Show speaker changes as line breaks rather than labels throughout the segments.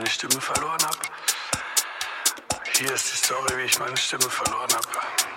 meine Stimme verloren habe. Hier ist die Story, wie ich meine Stimme verloren habe.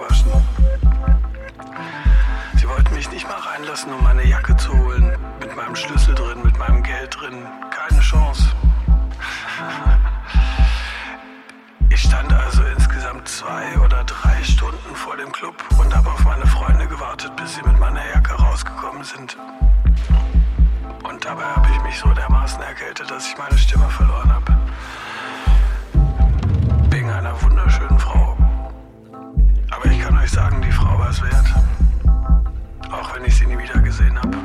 Abgewaschen. Sie wollten mich nicht mal reinlassen, um meine Jacke zu holen. Mit meinem Schlüssel drin, mit meinem Geld drin. Keine Chance. Ich stand also insgesamt zwei oder drei Stunden vor dem Club und habe auf meine Freunde gewartet, bis sie mit meiner Jacke rausgekommen sind. Und dabei habe ich mich so dermaßen erkältet, dass ich meine Stimme verloren habe. Wegen einer wunderschönen Frau. Aber ich kann euch sagen, die Frau war es wert. Auch wenn ich sie nie wieder gesehen habe.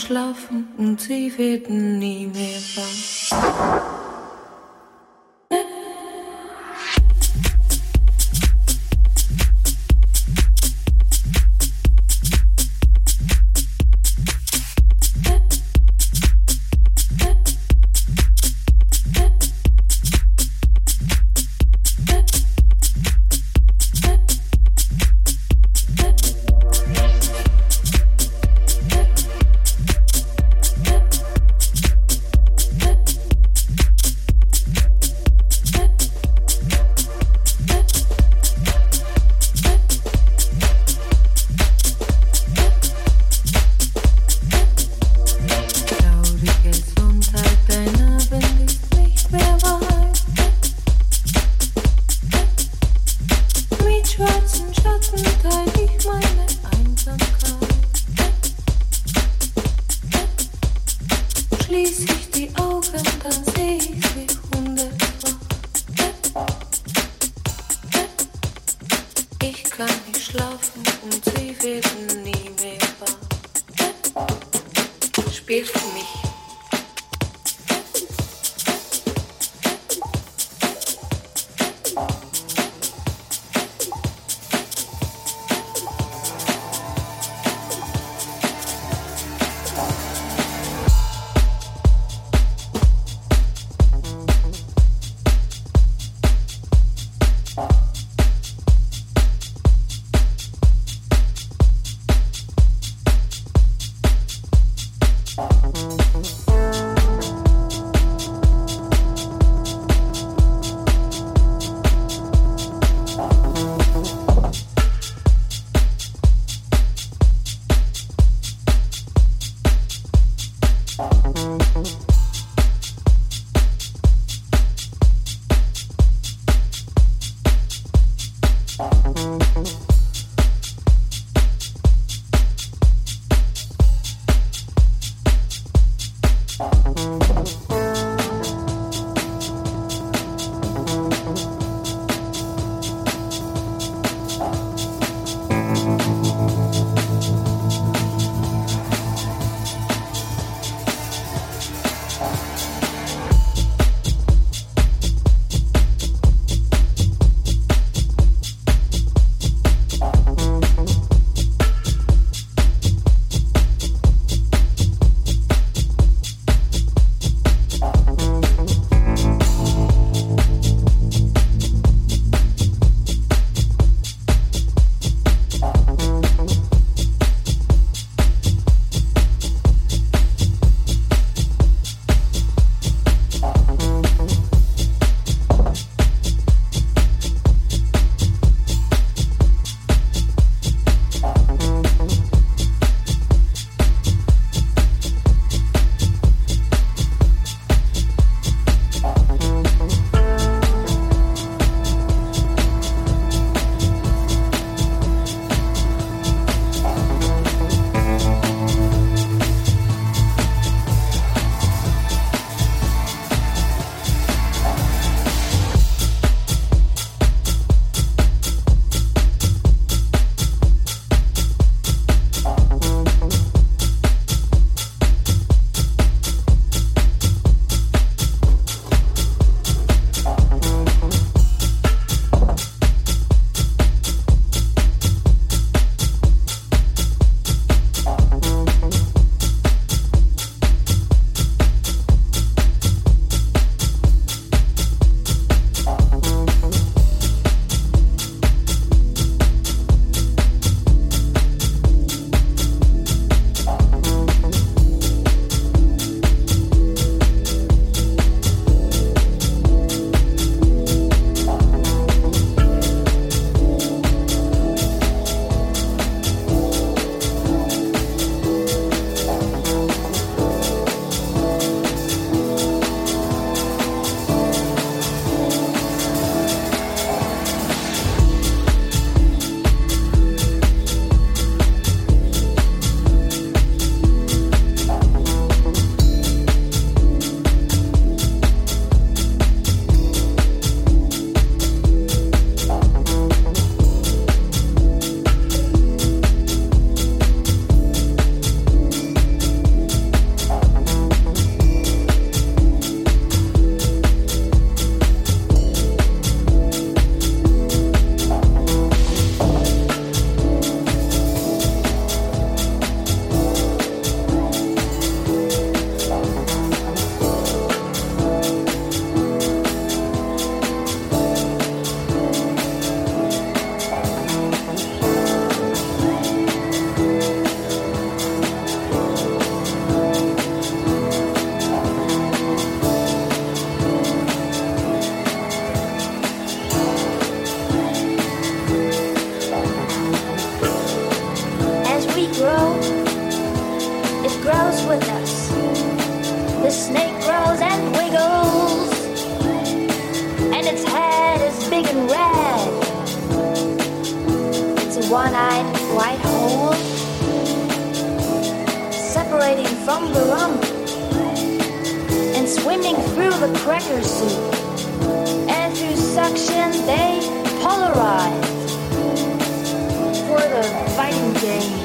eingeschlafen und sie
werden nie mehr wach. From the rump and swimming through the cracker soup. And through suction, they polarize for the fighting game